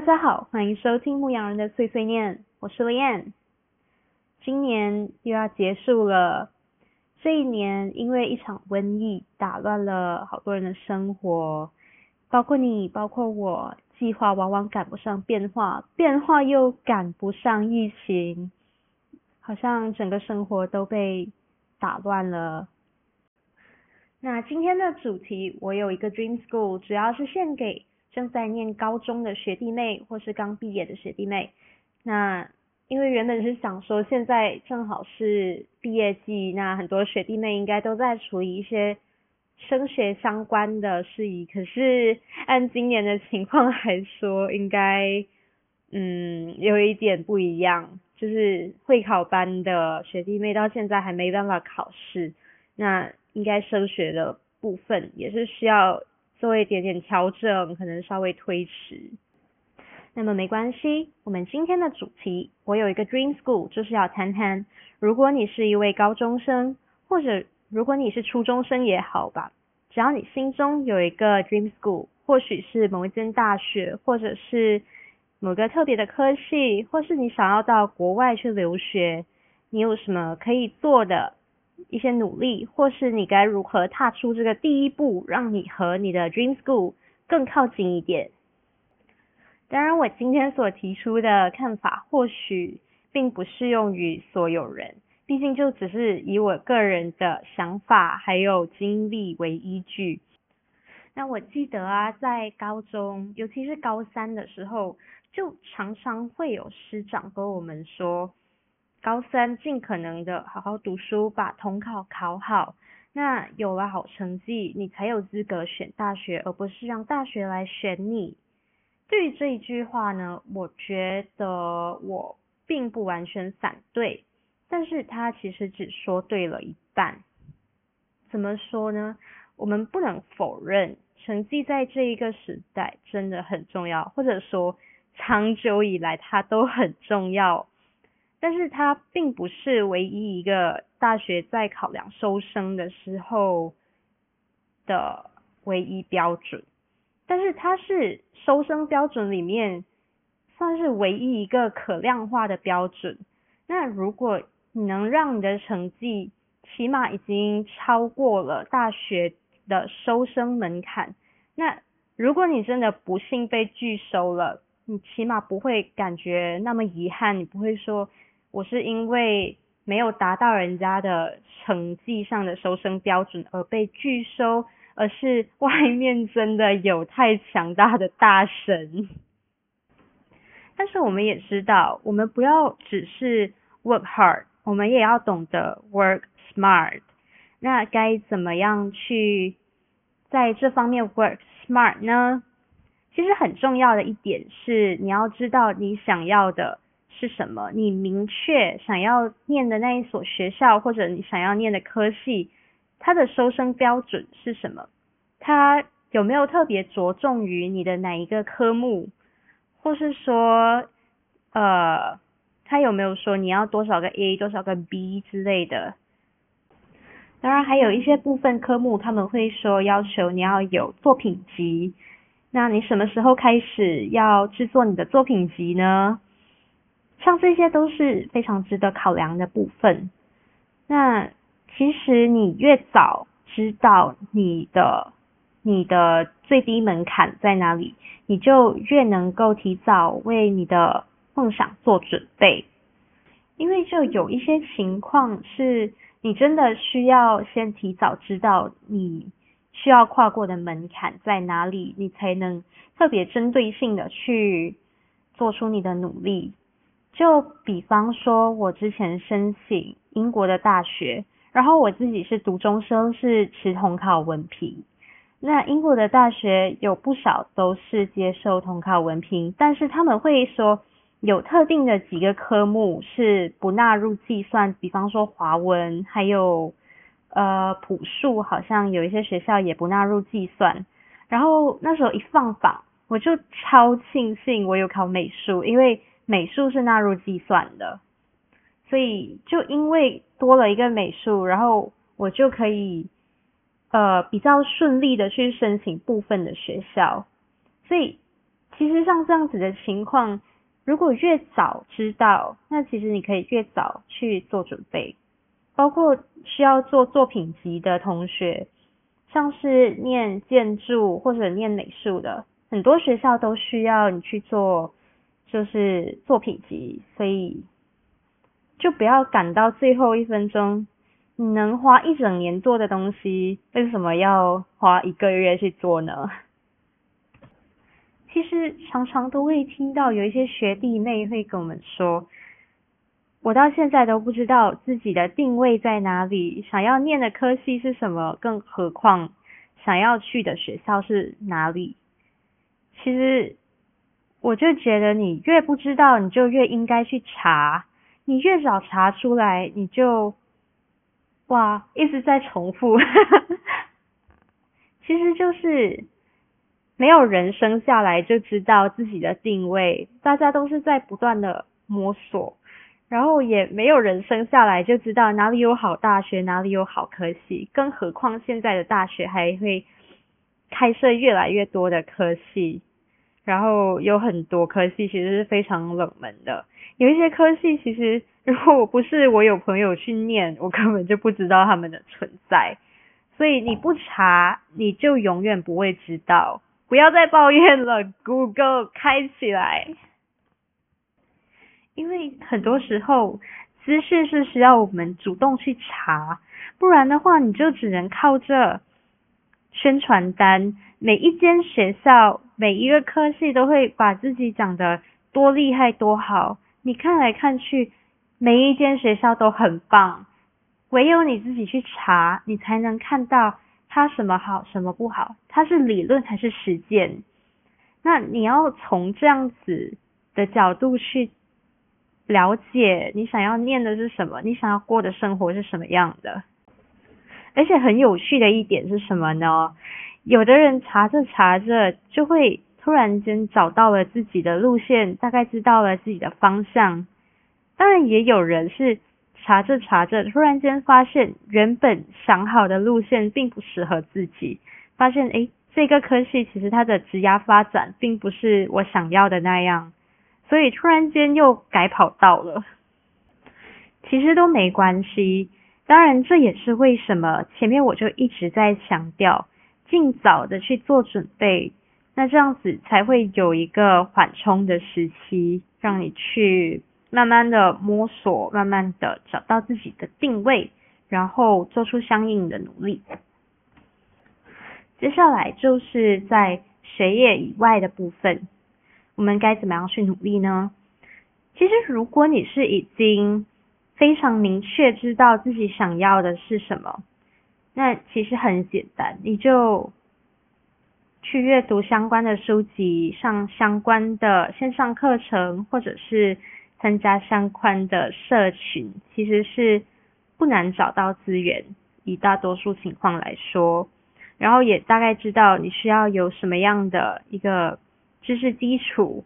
大家好，欢迎收听牧羊人的碎碎念，我是 l i a n 今年又要结束了，这一年因为一场瘟疫打乱了好多人的生活，包括你，包括我，计划往往赶不上变化，变化又赶不上疫情，好像整个生活都被打乱了。那今天的主题，我有一个 Dream School，主要是献给。正在念高中的学弟妹，或是刚毕业的学弟妹，那因为原本是想说，现在正好是毕业季，那很多学弟妹应该都在处理一些升学相关的事宜。可是按今年的情况来说，应该嗯有一点不一样，就是会考班的学弟妹到现在还没办法考试，那应该升学的部分也是需要。做一点点调整，可能稍微推迟。那么没关系，我们今天的主题，我有一个 dream school，就是要谈谈，如果你是一位高中生，或者如果你是初中生也好吧，只要你心中有一个 dream school，或许是某一间大学，或者是某个特别的科系，或是你想要到国外去留学，你有什么可以做的？一些努力，或是你该如何踏出这个第一步，让你和你的 dream school 更靠近一点。当然，我今天所提出的看法，或许并不适用于所有人，毕竟就只是以我个人的想法还有经历为依据。那我记得啊，在高中，尤其是高三的时候，就常常会有师长跟我们说。高三尽可能的好好读书，把统考考好。那有了好成绩，你才有资格选大学，而不是让大学来选你。对于这一句话呢，我觉得我并不完全反对，但是他其实只说对了一半。怎么说呢？我们不能否认成绩在这一个时代真的很重要，或者说长久以来它都很重要。但是它并不是唯一一个大学在考量收生的时候的唯一标准，但是它是收生标准里面算是唯一一个可量化的标准。那如果你能让你的成绩起码已经超过了大学的收生门槛，那如果你真的不幸被拒收了，你起码不会感觉那么遗憾，你不会说。我是因为没有达到人家的成绩上的收生标准而被拒收，而是外面真的有太强大的大神。但是我们也知道，我们不要只是 work hard，我们也要懂得 work smart。那该怎么样去在这方面 work smart 呢？其实很重要的一点是，你要知道你想要的。是什么？你明确想要念的那一所学校，或者你想要念的科系，它的收生标准是什么？它有没有特别着重于你的哪一个科目？或是说，呃，它有没有说你要多少个 A，多少个 B 之类的？当然，还有一些部分科目他们会说要求你要有作品集。那你什么时候开始要制作你的作品集呢？像这些都是非常值得考量的部分。那其实你越早知道你的你的最低门槛在哪里，你就越能够提早为你的梦想做准备。因为就有一些情况是你真的需要先提早知道你需要跨过的门槛在哪里，你才能特别针对性的去做出你的努力。就比方说，我之前申请英国的大学，然后我自己是读中生，是持统考文凭。那英国的大学有不少都是接受统考文凭，但是他们会说有特定的几个科目是不纳入计算，比方说华文，还有呃普数，好像有一些学校也不纳入计算。然后那时候一放榜，我就超庆幸我有考美术，因为。美术是纳入计算的，所以就因为多了一个美术，然后我就可以呃比较顺利的去申请部分的学校。所以其实像这样子的情况，如果越早知道，那其实你可以越早去做准备。包括需要做作品集的同学，像是念建筑或者念美术的，很多学校都需要你去做，就是作品集，所以就不要赶到最后一分钟。你能花一整年做的东西，为什么要花一个月去做呢？其实常常都会听到有一些学弟妹会跟我们说。我到现在都不知道自己的定位在哪里，想要念的科系是什么，更何况想要去的学校是哪里。其实，我就觉得你越不知道，你就越应该去查。你越早查出来，你就哇一直在重复。其实就是没有人生下来就知道自己的定位，大家都是在不断的摸索。然后也没有人生下来就知道哪里有好大学，哪里有好科系，更何况现在的大学还会开设越来越多的科系，然后有很多科系其实是非常冷门的，有一些科系其实如果我不是我有朋友去念，我根本就不知道他们的存在，所以你不查你就永远不会知道，不要再抱怨了，Google 开起来。因为很多时候资讯是需要我们主动去查，不然的话你就只能靠着宣传单。每一间学校每一个科系都会把自己讲的多厉害多好，你看来看去每一间学校都很棒，唯有你自己去查，你才能看到它什么好什么不好，它是理论还是实践。那你要从这样子的角度去。了解你想要念的是什么，你想要过的生活是什么样的。而且很有趣的一点是什么呢？有的人查着查着就会突然间找到了自己的路线，大概知道了自己的方向。当然也有人是查着查着，突然间发现原本想好的路线并不适合自己，发现诶这个科系其实它的职涯发展并不是我想要的那样。所以突然间又改跑道了，其实都没关系。当然，这也是为什么前面我就一直在强调，尽早的去做准备，那这样子才会有一个缓冲的时期，让你去慢慢的摸索，慢慢的找到自己的定位，然后做出相应的努力。接下来就是在学业以外的部分。我们该怎么样去努力呢？其实，如果你是已经非常明确知道自己想要的是什么，那其实很简单，你就去阅读相关的书籍，上相关的线上课程，或者是参加相关的社群，其实是不难找到资源。以大多数情况来说，然后也大概知道你需要有什么样的一个。知识基础，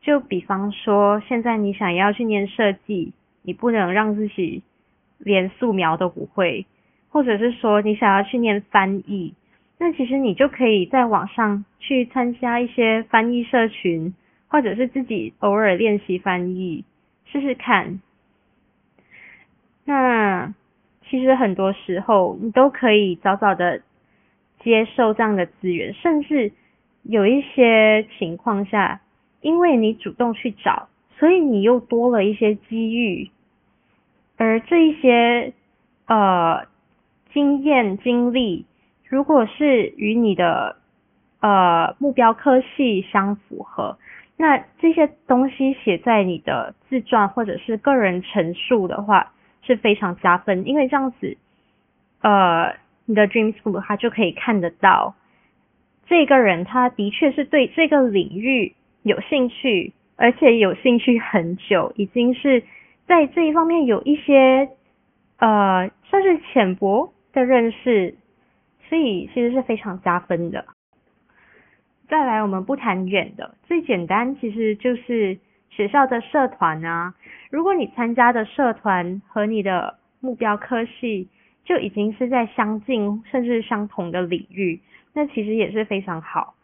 就比方说，现在你想要去念设计，你不能让自己连素描都不会，或者是说你想要去念翻译，那其实你就可以在网上去参加一些翻译社群，或者是自己偶尔练习翻译试试看。那其实很多时候你都可以早早的接受这样的资源，甚至。有一些情况下，因为你主动去找，所以你又多了一些机遇，而这一些呃经验经历，如果是与你的呃目标科系相符合，那这些东西写在你的自传或者是个人陈述的话是非常加分，因为这样子呃你的 Dream School 它就可以看得到。这个人他的确是对这个领域有兴趣，而且有兴趣很久，已经是在这一方面有一些呃算是浅薄的认识，所以其实是非常加分的。再来，我们不谈远的，最简单其实就是学校的社团啊。如果你参加的社团和你的目标科系就已经是在相近甚至相同的领域。那其实也是非常好。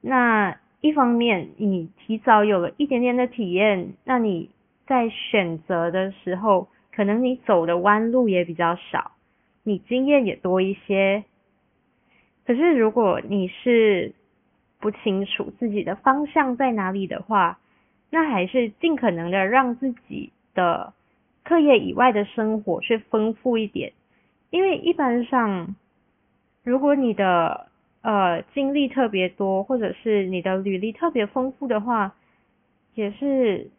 那一方面你提早有了一点点的体验，那你在选择的时候，可能你走的弯路也比较少，你经验也多一些。可是如果你是不清楚自己的方向在哪里的话，那还是尽可能的让自己的课业以外的生活去丰富一点，因为一般上，如果你的呃经历特别多，或者是你的履历特别丰富的话，也是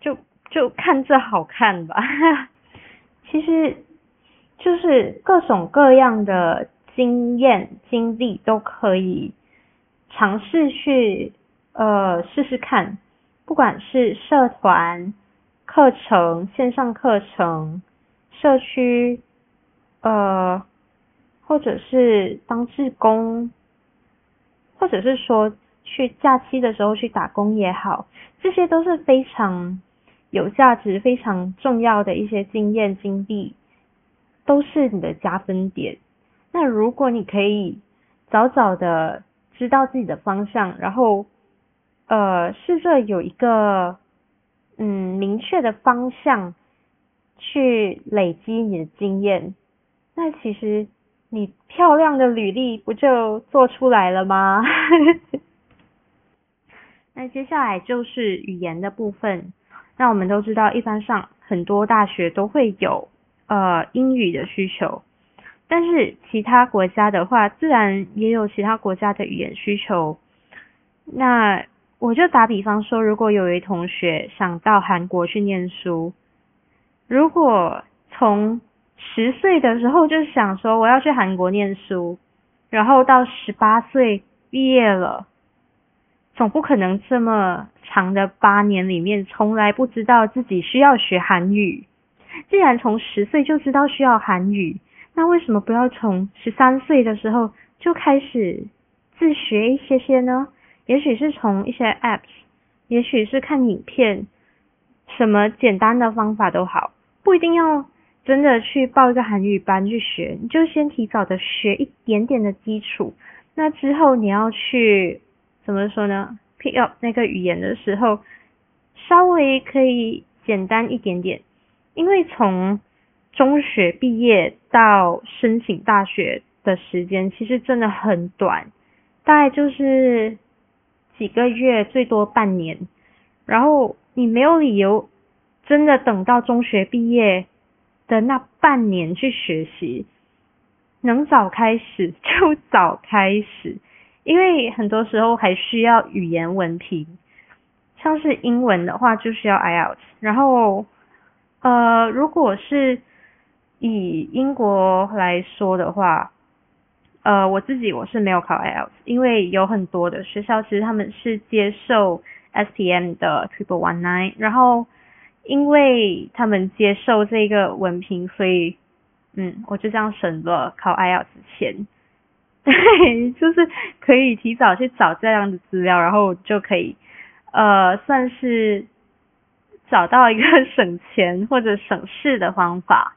就就看着好看吧。其实就是各种各样的经验经历都可以尝试去呃试试看。不管是社团、课程、线上课程、社区，呃，或者是当志工，或者是说去假期的时候去打工也好，这些都是非常有价值、非常重要的一些经验经历，都是你的加分点。那如果你可以早早的知道自己的方向，然后。呃，试着有一个嗯明确的方向去累积你的经验，那其实你漂亮的履历不就做出来了吗？那接下来就是语言的部分。那我们都知道，一般上很多大学都会有呃英语的需求，但是其他国家的话，自然也有其他国家的语言需求。那我就打比方说，如果有一同学想到韩国去念书，如果从十岁的时候就想说我要去韩国念书，然后到十八岁毕业了，总不可能这么长的八年里面从来不知道自己需要学韩语。既然从十岁就知道需要韩语，那为什么不要从十三岁的时候就开始自学一些些呢？也许是从一些 apps，也许是看影片，什么简单的方法都好，不一定要真的去报一个韩语班去学，你就先提早的学一点点的基础，那之后你要去怎么说呢？pick up 那个语言的时候，稍微可以简单一点点，因为从中学毕业到申请大学的时间其实真的很短，大概就是。几个月，最多半年，然后你没有理由真的等到中学毕业的那半年去学习，能早开始 就早开始，因为很多时候还需要语言文凭，像是英文的话就需要 IELTS，然后呃，如果是以英国来说的话。呃，我自己我是没有考 IELTS，因为有很多的学校其实他们是接受 STM 的 Triple One Nine，然后因为他们接受这个文凭，所以嗯，我就这样省了考 IELTS 钱，对，就是可以提早去找这样的资料，然后就可以呃算是找到一个省钱或者省事的方法。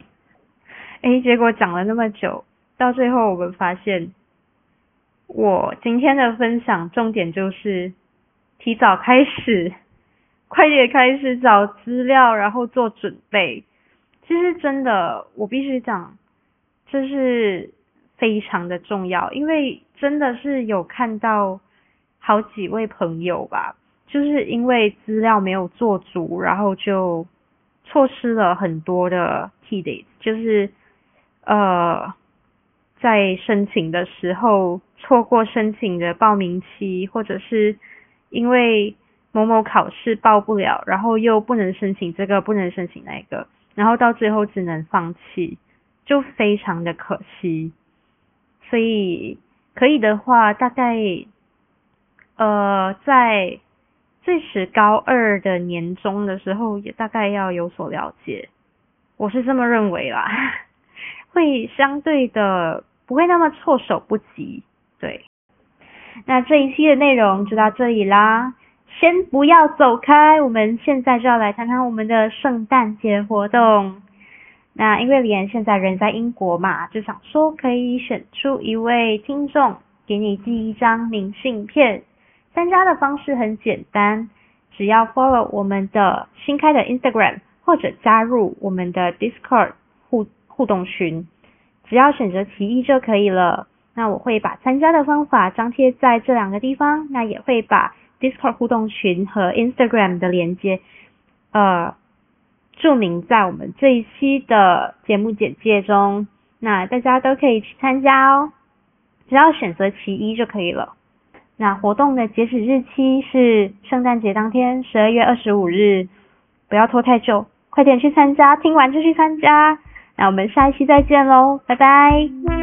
哎，结果讲了那么久。到最后，我们发现，我今天的分享重点就是提早开始，快点开始找资料，然后做准备。其实真的，我必须讲，这是非常的重要，因为真的是有看到好几位朋友吧，就是因为资料没有做足，然后就错失了很多的 key date 就是呃。在申请的时候错过申请的报名期，或者是因为某某考试报不了，然后又不能申请这个，不能申请那个，然后到最后只能放弃，就非常的可惜。所以可以的话，大概呃在最迟高二的年终的时候，也大概要有所了解，我是这么认为啦。会相对的不会那么措手不及，对。那这一期的内容就到这里啦，先不要走开，我们现在就要来谈谈我们的圣诞节活动。那因为李岩现在人在英国嘛，就想说可以选出一位听众给你寄一张明信片。参加的方式很简单，只要 follow 我们的新开的 Instagram 或者加入我们的 Discord 互互动群，只要选择其一就可以了。那我会把参加的方法张贴在这两个地方，那也会把 Discord 互动群和 Instagram 的连接，呃，注明在我们这一期的节目简介中。那大家都可以去参加哦，只要选择其一就可以了。那活动的截止日期是圣诞节当天，十二月二十五日，不要拖太久，快点去参加，听完就去参加。那我们下一期再见喽，拜拜。